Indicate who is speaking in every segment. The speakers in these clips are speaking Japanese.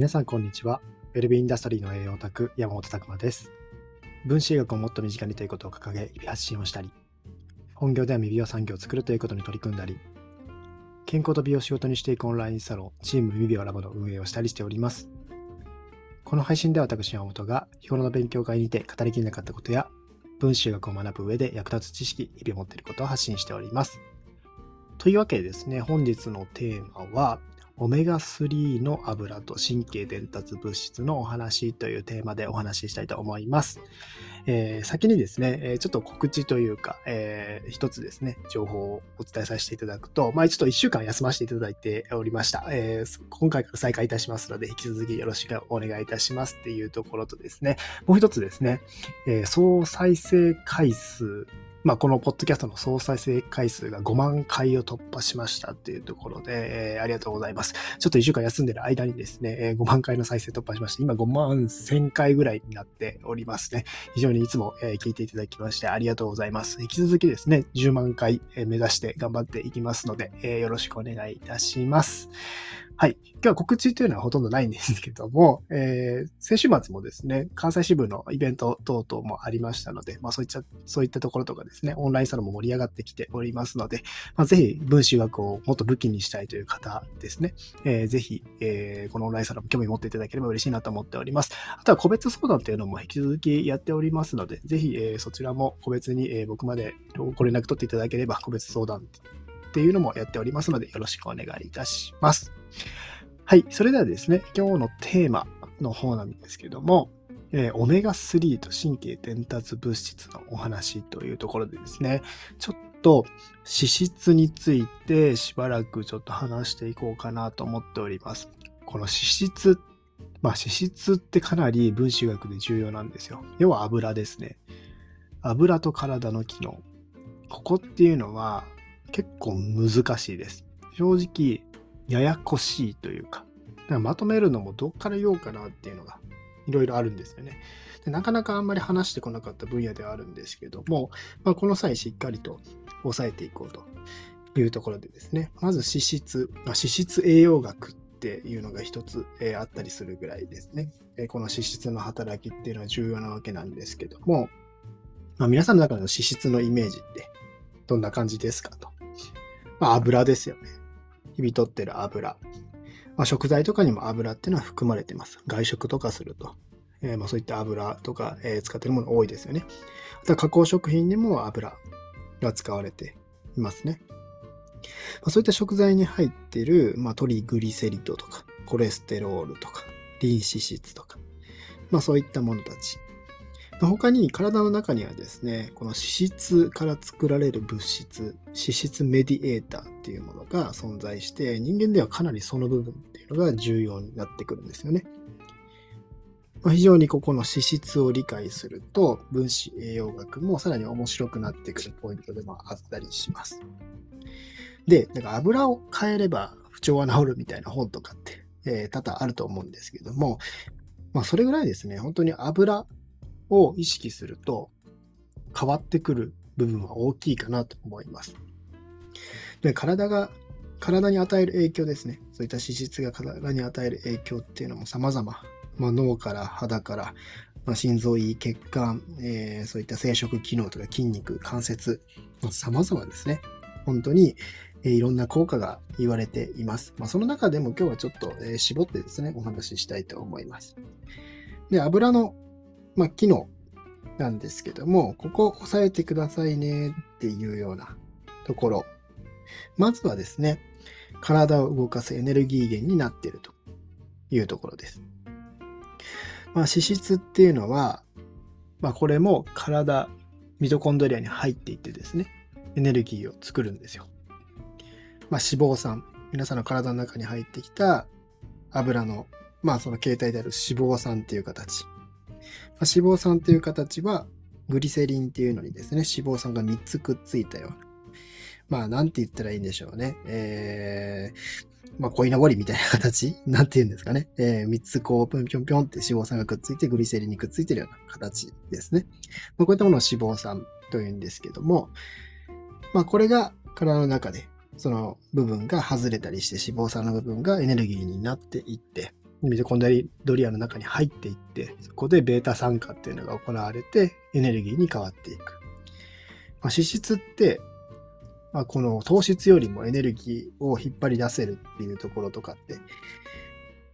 Speaker 1: 皆さんこんにちは。ウェルビーインダストリーの栄養オタク、山本拓馬です。分子医学をもっと身近にということを掲げ、日々発信をしたり、本業では未美容産業を作るということに取り組んだり、健康と美容を仕事にしていくオンラインサロン、チーム未美容ラボの運営をしたりしております。この配信では私山本が日頃の勉強会にて語りきれなかったことや、分子医学を学ぶ上で役立つ知識、日々持っていることを発信しております。というわけでですね、本日のテーマは、オメガ3の油と神経伝達物質のお話というテーマでお話ししたいと思います。えー先にですね、えちょっと告知というか、えー一つですね、情報をお伝えさせていただくと、まあちょっと1週間休ませていただいておりました。えー今回から再開いたしますので、引き続きよろしくお願いいたしますっていうところとですね、もう一つですね、え総再生回数まあ、このポッドキャストの総再生回数が5万回を突破しましたっていうところで、えーありがとうございます。ちょっと1週間休んでる間にですね、えー5万回の再生突破しまして、今5万1000回ぐらいになっておりますね。非常にいつも、えー聞いていただきましてありがとうございます。引き続きですね、10万回、目指して頑張っていきますので、えーよろしくお願いいたします。はい。今日は告知というのはほとんどないんですけども、えー先週末もですね、関西支部のイベント等々もありましたので、まあそういった、そういったところとかですね、オンラインサロンも盛り上がってきておりますので、まあ、ぜひ分子学をもっと武器にしたいという方ですね、えーぜひ、えーこのオンラインサロンも興味持っていただければ嬉しいなと思っております。あとは個別相談というのも引き続きやっておりますので、ぜひ、えーそちらも個別に、えー僕までご連絡取っていただければ個別相談っていうのもやっておりますので、よろしくお願いいたします。はい。それではですね、今日のテーマの方なんですけども、えーオメガ3と神経伝達物質のお話というところでですね、ちょっと脂質についてしばらくちょっと話していこうかなと思っております。この脂質、まあ脂質ってかなり分子学で重要なんですよ。要は油ですね。油と体の機能。ここっていうのは結構難しいです。正直、ややこしいというか、だからまとめるのもどっから言おうかなっていうのがいろいろあるんですよね。でなかなかあんまり話してこなかった分野ではあるんですけども、まあ、この際しっかりと押さえていこうというところでですね、まず脂質、まあ脂質栄養学っていうのが一つ、えーあったりするぐらいですね、えーこの脂質の働きっていうのは重要なわけなんですけども、まあ、皆さんの中での脂質のイメージってどんな感じですかと。まあ、油ですよね。日々取ってる油。まあ、食材とかにも油っていうのは含まれてます。外食とかすると。えーまあ、そういった油とか、えー使ってるもの多いですよね。あとは加工食品にも油が使われていますね。まあ、そういった食材に入ってる、まあ、トリグリセリドとか、コレステロールとか、リン脂質とか、まあ、そういったものたち。他に体の中にはですね、この脂質から作られる物質、脂質メディエーターっていうものが存在して、人間ではかなりその部分っていうのが重要になってくるんですよね。まあ、非常にここの脂質を理解すると、分子栄養学もさらに面白くなってくるポイントでもあったりします。で、だか油を変えれば不調は治るみたいな本とかって、えー多々あると思うんですけども、まあそれぐらいですね、本当に油を意識すると変わってくる部分は大きいかなと思います。で、体が、体に与える影響ですね。そういった脂質が体に与える影響っていうのも様々。まあ、脳から肌から、まあ、心臓胃、血管、えーそういった生殖機能とか筋肉、関節、まあ、様々ですね。本当に、えーいろんな効果が言われています。まあ、その中でも今日はちょっと、えー絞ってですね、お話ししたいと思います。で、油の、まあ、機能なんですけども、ここ押さえてくださいねっていうようなところ。まずはですね、体を動かすエネルギー源になっているというところです。まあ、脂質っていうのは、まあ、これも体、ミトコンドリアに入っていってですね、エネルギーを作るんですよ。まあ、脂肪酸、皆さんの体の中に入ってきた油の、まあ、その形態である脂肪酸っていう形。脂肪酸っていう形は、グリセリンっていうのにですね、脂肪酸が3つくっついたような。まあ、なんて言ったらいいんでしょうね。えー、まあ、鯉のぼりみたいな形？なんて言うんですかね。えー、3つこう、ぴょんぴょんぴょんって脂肪酸がくっついて、グリセリンにくっついてるような形ですね。まあ、こういったものを脂肪酸というんですけども、まあ、これが体の中で、その部分が外れたりして脂肪酸の部分がエネルギーになっていって、ミトコンドリアの中に入っていって、そこでベータ酸化っていうのが行われてエネルギーに変わっていく。まあ、脂質って、まあ、この糖質よりもエネルギーを引っ張り出せるっていうところとかって、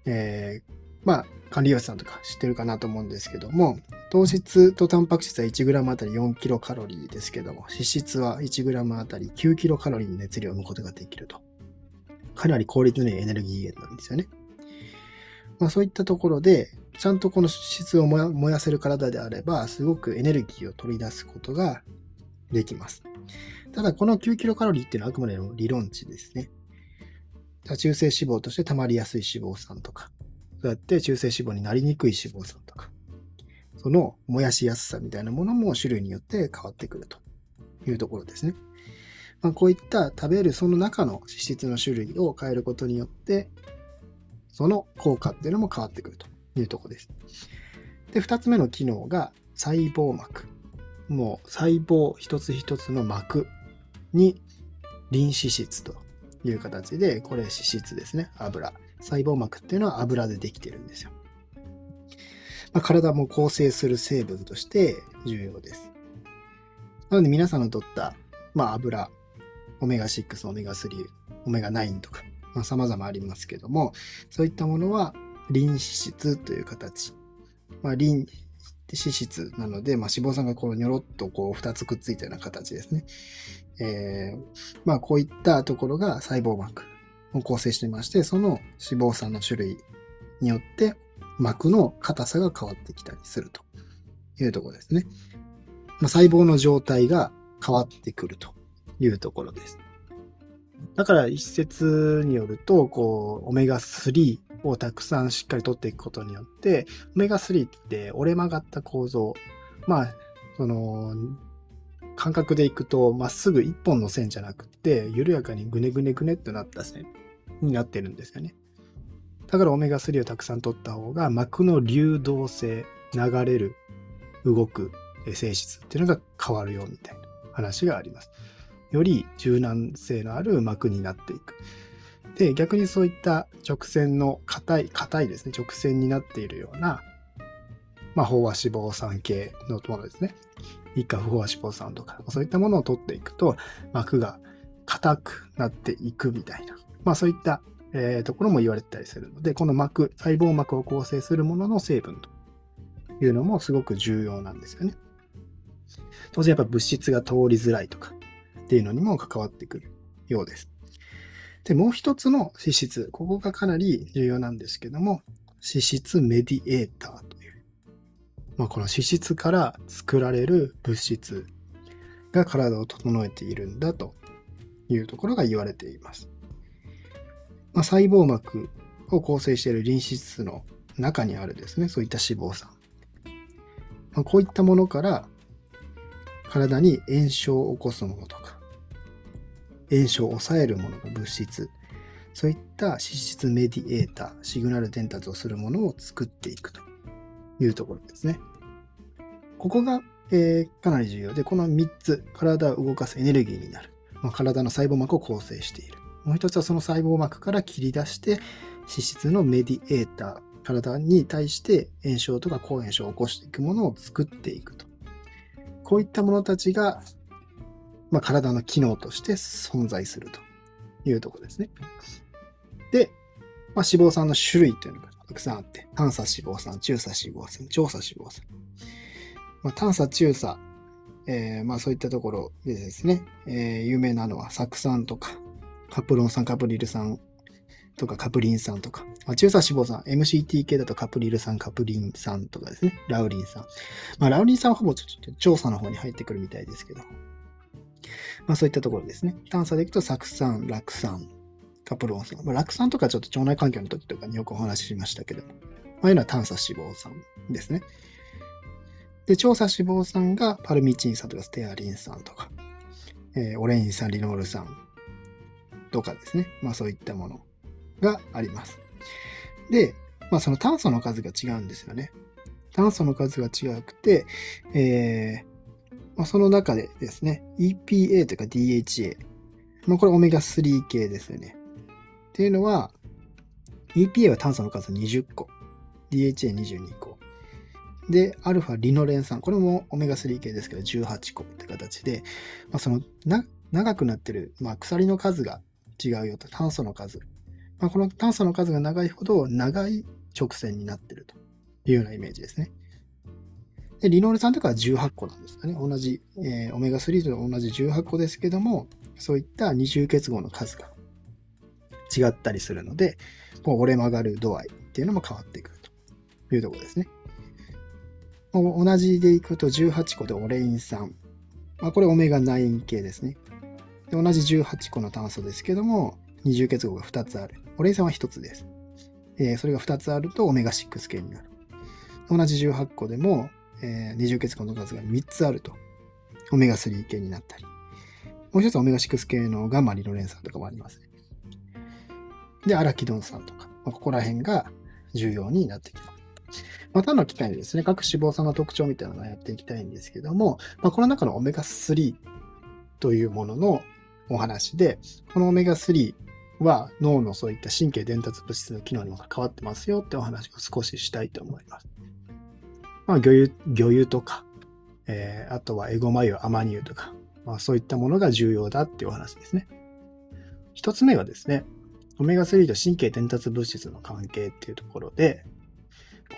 Speaker 1: えー、まあ、管理栄養士さんとか知ってるかなと思うんですけども、糖質とタンパク質は 1g あたり4キロカロリーですけども、脂質は 1g あたり9キロカロリーの熱量を生むことができると。かなり効率のいいエネルギー源なんですよね。まあそういったところで、ちゃんとこの脂質を燃やせる体であれば、すごくエネルギーを取り出すことができます。ただ、この9キロカロリーっていうのはあくまでの理論値ですね。中性脂肪として溜まりやすい脂肪酸とか、そうやって中性脂肪になりにくい脂肪酸とか、その燃やしやすさみたいなものも種類によって変わってくるというところですね。まあ、こういった食べるその中の脂質の種類を変えることによって、その効果っていうのも変わってくるというとこです。で、二つ目の機能が細胞膜。もう細胞一つ一つの膜にリン脂質という形で、これ脂質ですね。油。細胞膜っていうのは油でできてるんですよ。まあ、体も構成する成分として重要です。なので皆さんの取った、まあ、油、オメガ6、オメガ3、オメガ9とか、まあ、様々ありますけども、そういったものはリン脂質という形。まあ、リン脂質なので、まあ、脂肪酸がこうニョロッとこう2つくっついたような形ですね。えー、まあ、こういったところが細胞膜を構成していまして、その脂肪酸の種類によって膜の硬さが変わってきたりするというところですね。まあ、細胞の状態が変わってくるというところです。だから一説によると、こう、オメガ3をたくさんしっかり取っていくことによって、オメガ3って折れ曲がった構造、まあ、その、感覚でいくと、まっすぐ一本の線じゃなくて、緩やかにぐねぐねぐねってなった線になってるんですよね。だからオメガ3をたくさん取った方が、膜の流動性、流れる、動く性質っていうのが変わるよみたいな話があります。より柔軟性のある膜になっていく。で、逆にそういった直線の硬い、硬いですね、直線になっているような、まあ、飽和脂肪酸系のものですね。以下不飽和脂肪酸とか、そういったものを取っていくと、膜が硬くなっていくみたいな、まあそういった、えー、ところも言われてたりするので、この膜、細胞膜を構成するものの成分というのもすごく重要なんですよね。当然やっぱ物質が通りづらいとかっていうのにも関わってくるようです。で、もう一つの脂質、ここがかなり重要なんですけども、脂質メディエーターという、まあ、この脂質から作られる物質が体を整えているんだというところが言われています。まあ、細胞膜を構成しているリン脂質の中にあるですね、そういった脂肪酸。まあ、こういったものから体に炎症を起こすものとか、炎症を抑えるものの物質、そういった脂質メディエーター、シグナル伝達をするものを作っていくというところですね。ここが、えー、かなり重要で、この3つ、体を動かすエネルギーになる。まあ、体の細胞膜を構成している。もう一つはその細胞膜から切り出して、脂質のメディエーター、体に対して炎症とか抗炎症を起こしていくものを作っていくと。こういったものたちがまあ、体の機能として存在するというところですね。で、まあ、脂肪酸の種類というのがたくさんあって、短鎖脂肪酸、中鎖脂肪酸、長鎖脂肪酸。まあ、短鎖、中鎖、えー、まあそういったところでですね、えー、有名なのは酢酸とか、カプロン酸、カプリル酸とかカプリン酸とか、まあ、中鎖脂肪酸、MCT 系だとカプリル酸、カプリン酸とかですね、ラウリン酸。まあ、ラウリン酸はほぼちょっと調査の方に入ってくるみたいですけど、まあそういったところですね。炭素でいくと、酢酸、酪酸、カプロン酸。まあ、酪酸とかちょっと腸内環境の時とかによくお話ししましたけども、あいうのは炭素脂肪酸ですね。で、調査脂肪酸がパルミチン酸とかステアリン酸とか、えー、オレイン酸、リノール酸とかですね。まあそういったものがあります。で、まあその炭素の数が違うんですよね。炭素の数が違くて、えー、まあ、その中でですね、EPA というか DHA。まあ、これオメガ3系ですよね。っていうのは、EPA は炭素の数20個。DHA22 個。で、アルファリノレン酸。これもオメガ3系ですけど、18個って形で、まあ、そのな、長くなってる、まあ、鎖の数が違うよと。炭素の数。まあ、この炭素の数が長いほど、長い直線になってるというようなイメージですね。で、リノール酸とかは18個なんですかね。同じ、えー、オメガ3と同じ18個ですけども、そういった二重結合の数が違ったりするので、こう折れ曲がる度合いっていうのも変わってくるというところですね。同じでいくと18個でオレイン酸。まあ、これオメガ9系ですねで。同じ18個の炭素ですけども、二重結合が2つある。オレイン酸は1つです。えー、それが2つあるとオメガ6系になる。同じ18個でも、えー、二重結合の数が3つあると、オメガ3系になったり。もう一つオメガ6系のガマリノレン酸とかもありますね。で、アラキドン酸とか、まあ、ここら辺が重要になってきます。またの機会にですね、各脂肪酸の特徴みたいなのをやっていきたいんですけども、まあ、この中のオメガ3というもののお話で、このオメガ3は脳のそういった神経伝達物質の機能にも関わってますよってお話を少ししたいと思います。まあ、魚油、魚油とか、えー、あとはエゴマ油、アマニ油とか、まあ、そういったものが重要だっていうお話ですね。一つ目はですね、オメガ3と神経伝達物質の関係っていうところで、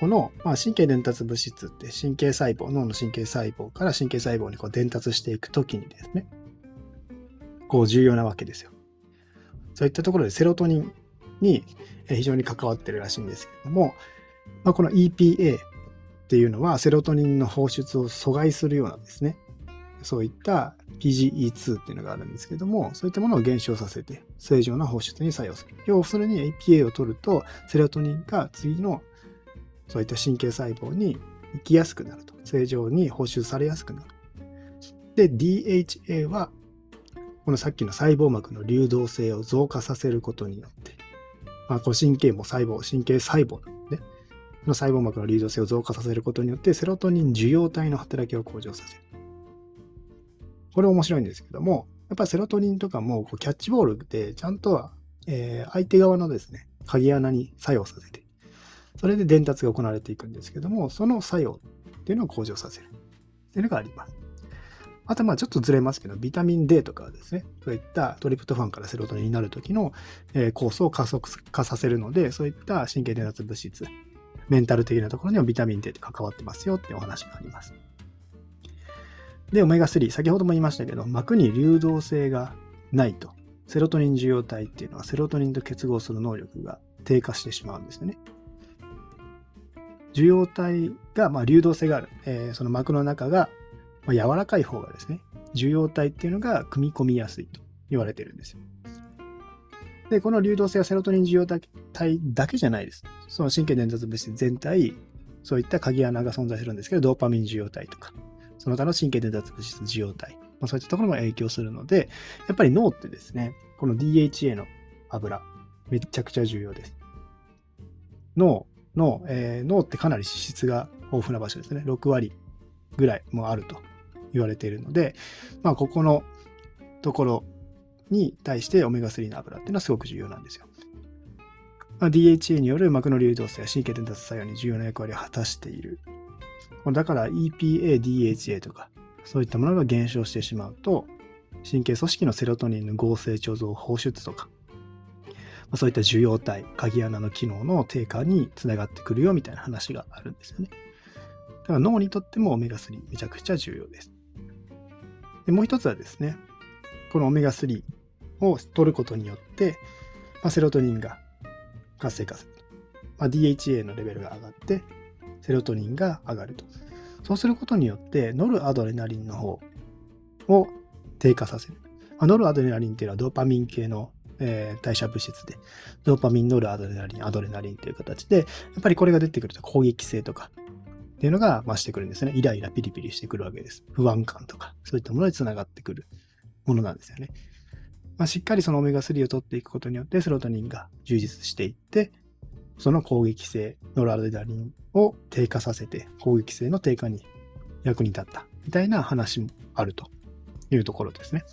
Speaker 1: この、まあ、神経伝達物質って神経細胞、脳の神経細胞から神経細胞にこう伝達していくときにですね、こう重要なわけですよ。そういったところでセロトニンに非常に関わってるらしいんですけども、まあ、この EPA っていうのはセロトニンの放出を阻害するようなですね。そういった PGE2 っていうのがあるんですけども、そういったものを減少させて正常な放出に作用する。要するに EPA を取るとセロトニンが次のそういった神経細胞に行きやすくなると。正常に放出されやすくなる。で、DHA はこのさっきの細胞膜の流動性を増加させることによって、まあ、この神経も細胞、神経細胞の細胞膜の流動性を増加させることによって、セロトニン受容体の働きを向上させる。これ面白いんですけども、やっぱりセロトニンとかもこうキャッチボールでちゃんとは、えー、相手側のですね、鍵穴に作用させて、それで伝達が行われていくんですけども、その作用っていうのを向上させるっていうのがあります。あとまあちょっとずれますけど、ビタミン D とかですね、そういったトリプトファンからセロトニンになるときの、え、酵素を加速化させるので、そういった神経伝達物質メンタル的なところにもビタミン D って関わってますよってお話があります。で、オメガ3、先ほども言いましたけど、膜に流動性がないと、セロトニン受容体っていうのはセロトニンと結合する能力が低下してしまうんですよね。受容体が、まあ、流動性がある、えー、その膜の中が、まあ、柔らかい方がですね、受容体っていうのが組み込みやすいと言われてるんですよ。で、この流動性はセロトニン受容体だけじゃないです。その神経伝達物質全体、そういった鍵穴が存在するんですけど、ドーパミン受容体とか、その他の神経伝達物質受容体、まあ、そういったところも影響するので、やっぱり脳ってですね、この DHA の油、めちゃくちゃ重要です。脳の、えー、脳ってかなり脂質が豊富な場所ですね。6割ぐらいもあると言われているので、まあ、ここのところに対してオメガ3の油っていうのはすごく重要なんですよ。まあ、DHA による膜の流動性や神経伝達作用に重要な役割を果たしている。だから EPA、DHA とか、そういったものが減少してしまうと、神経組織のセロトニンの合成貯蔵放出とか、まあ、そういった受容体、鍵穴の機能の低下につながってくるよみたいな話があるんですよね。だから脳にとってもオメガ3めちゃくちゃ重要です。でもう一つはですね、このオメガ3を取ることによって、まあ、セロトニンが活性化する。まあ、DHA のレベルが上がって、セロトニンが上がると。そうすることによって、ノルアドレナリンの方を低下させる。まあ、ノルアドレナリンっていうのはドーパミン系の、えー、代謝物質で、ドーパミン、ノルアドレナリン、アドレナリンという形で、やっぱりこれが出てくると攻撃性とかっていうのが増してくるんですね。イライラ、ピリピリしてくるわけです。不安感とか、そういったものにつながってくるものなんですよね。まあ、しっかりそのオメガ3を取っていくことによってセロトニンが充実していって、その攻撃性、ノルアドレナリンを低下させて攻撃性の低下に役に立ったみたいな話もあるというところですね。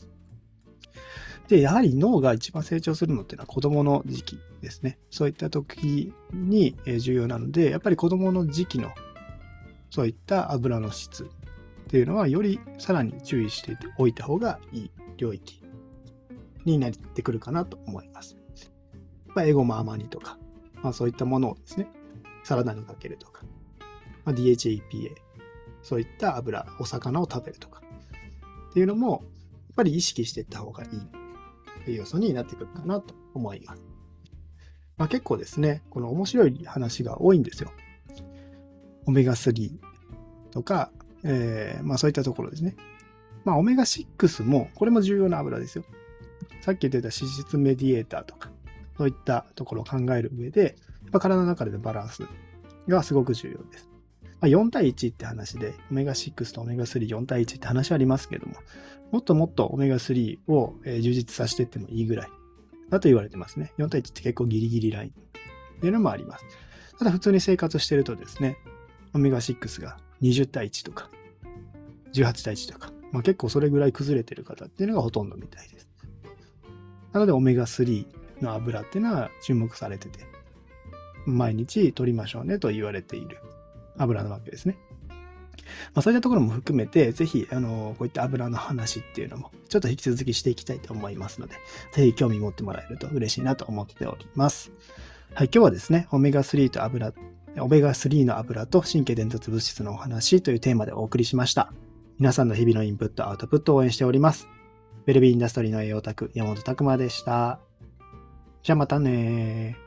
Speaker 1: で、やはり脳が一番成長するのっていうのは子供の時期ですね。そういった時に重要なので、やっぱり子供の時期のそういった油の質っていうのは、よりさらに注意しておいた方がいい領域になってくるかなと思います。まあ、エゴマアマニとか、まあ、そういったものをですね、サラダにかけるとか、まあ、DHA、EPA、そういった油、お魚を食べるとか、っていうのも、やっぱり意識していった方がいいという要素になってくるかなと思います。まあ、結構ですね、この面白い話が多いんですよ。オメガ3とか、えー、まあそういったところですね。まあオメガ6も、これも重要な油ですよ。さっき言ってた脂質メディエーターとか、そういったところを考える上で、まあ、体の中でのバランスがすごく重要です。まあ、4対1って話で、オメガ6とオメガ34対1って話ありますけども、もっともっとオメガ3を充実させていってもいいぐらいだと言われてますね。4対1って結構ギリギリラインっていうのもあります。ただ普通に生活してるとですね、オメガ6が20対1とか、18対1とか、まあ、結構それぐらい崩れてる方っていうのがほとんどみたいです。なので、オメガ3の油っていうのは注目されてて、毎日取りましょうねと言われている油なわけですね。まあ、そういったところも含めて、ぜひ、あの、こういった油の話っていうのも、ちょっと引き続きしていきたいと思いますので、ぜひ興味持ってもらえると嬉しいなと思っております。はい、今日はですね、オメガ3と油、オメガ3の油と神経伝達物質のお話というテーマでお送りしました。皆さんの日々のインプット、アウトプットを応援しております。ウェルビーインダストリーの栄養卓、山本拓馬でした。じゃあまたね